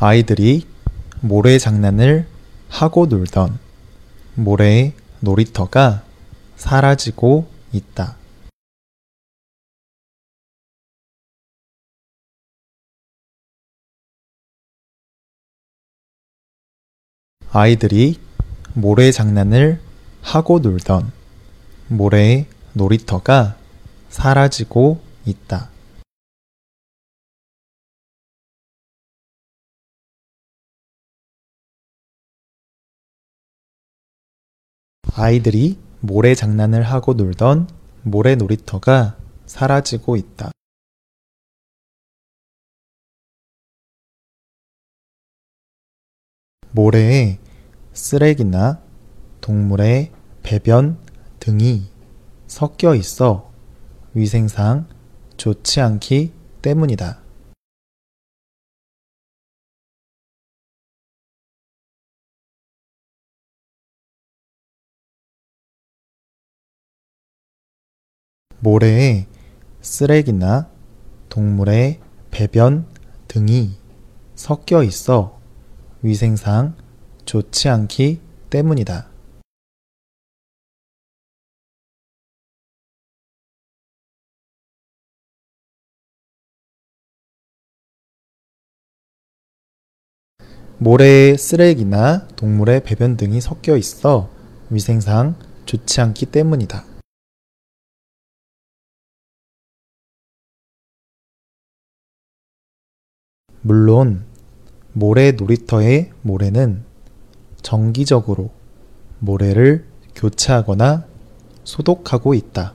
아이들이 모래 장난을 하고 놀던 모래의 놀이터가 사라지고 있다. 아이들이 모래 장난을 하고 놀던 모래의 놀이터가 사라지고 있다. 아이들이 모래 장난을 하고 놀던 모래 놀이터가 사라지고 있다. 모래에 쓰레기나 동물의 배변 등이 섞여 있어 위생상 좋지 않기 때문이다. 모래에 쓰레기나 동물의 배변 등이 섞여 있어 위생상 좋지 않기 때문이다. 모래에 쓰레기나 동물의 배변 등이 섞여 있어 위생상 좋지 않기 때문이다. 물론 모래 놀이터의 모래는 정기적으로 모래를 교체하거나 소독하고 있다.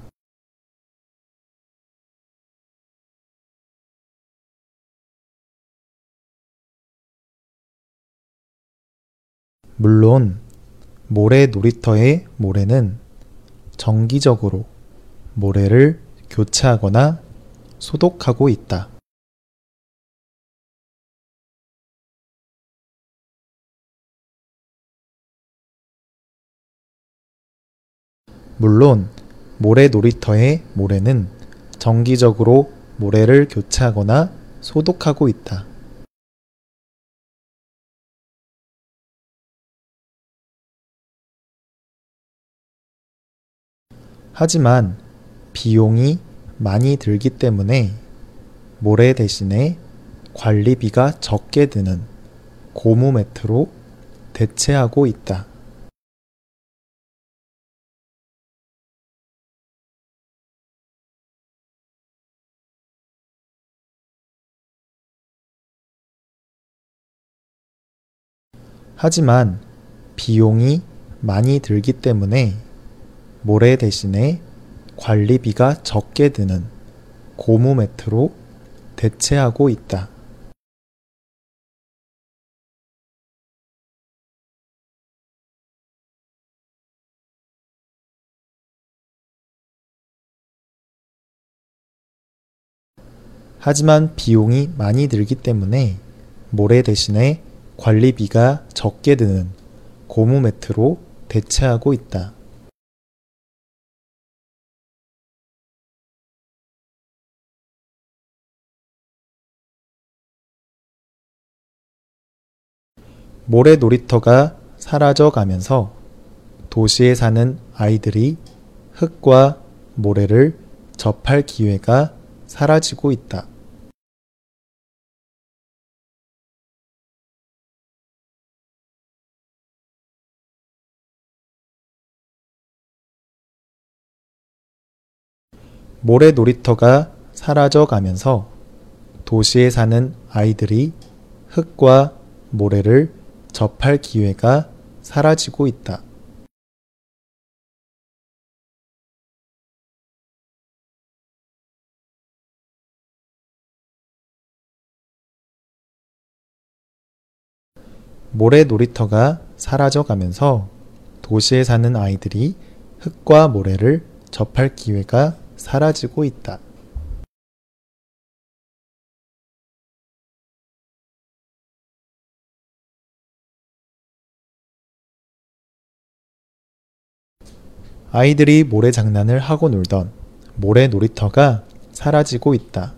물론 모래 놀이터의 모래는 정기적으로 모래를 교체하거나 소독하고 있다. 물론 모래 놀이터의 모래는 정기적으로 모래를 교체하거나 소독하고 있다. 하지만 비용이 많이 들기 때문에 모래 대신에 관리비가 적게 드는 고무 매트로 대체하고 있다. 하지만 비용이 많이 들기 때문에 모래 대신에 관리비가 적게 드는 고무 매트로 대체하고 있다. 하지만 비용이 많이 들기 때문에 모래 대신에 관리비가 적게 드는 고무 매트로 대체하고 있다. 모래 놀이터가 사라져 가면서 도시에 사는 아이들이 흙과 모래를 접할 기회가 사라지고 있다. 모래 놀이터가 사라져 가면서 도시에 사는 아이들이 흙과 모래를 접할 기회가 사라지고 있다. 모래 놀이터가 사라져 가면서 도시에 사는 아이들이 흙과 모래를 접할 기회가 사라지고 있다. 아이들이 모래 장난을 하고 놀던 모래 놀이터가 사라지고 있다.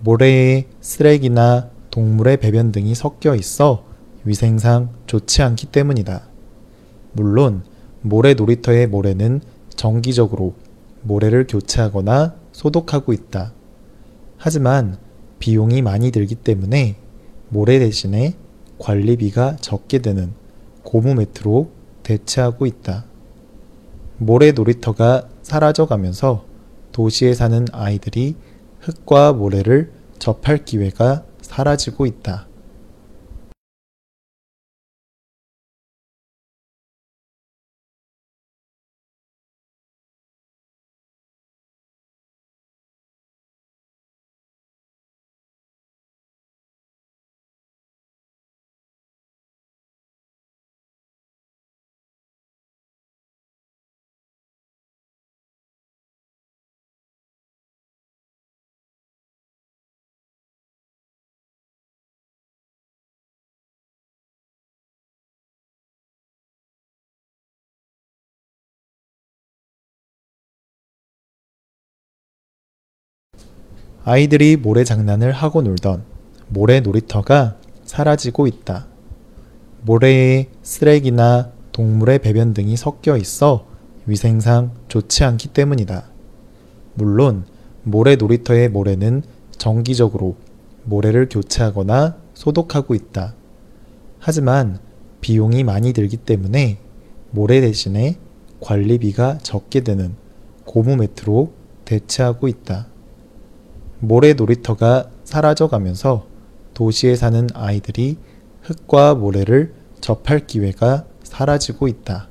모래에 쓰레기나 동물의 배변 등이 섞여 있어 위생상 좋지 않기 때문이다. 물론 모래 놀이터의 모래는 정기적으로 모래를 교체하거나 소독하고 있다. 하지만 비용이 많이 들기 때문에 모래 대신에 관리비가 적게 드는 고무 매트로 대체하고 있다. 모래 놀이터가 사라져 가면서 도시에 사는 아이들이 흙과 모래를 접할 기회가 사라지고 있다. 아이들이 모래 장난을 하고 놀던 모래 놀이터가 사라지고 있다. 모래에 쓰레기나 동물의 배변 등이 섞여 있어 위생상 좋지 않기 때문이다. 물론 모래 놀이터의 모래는 정기적으로 모래를 교체하거나 소독하고 있다. 하지만 비용이 많이 들기 때문에 모래 대신에 관리비가 적게 드는 고무 매트로 대체하고 있다. 모래 놀이터가 사라져가면서 도시에 사는 아이들이 흙과 모래를 접할 기회가 사라지고 있다.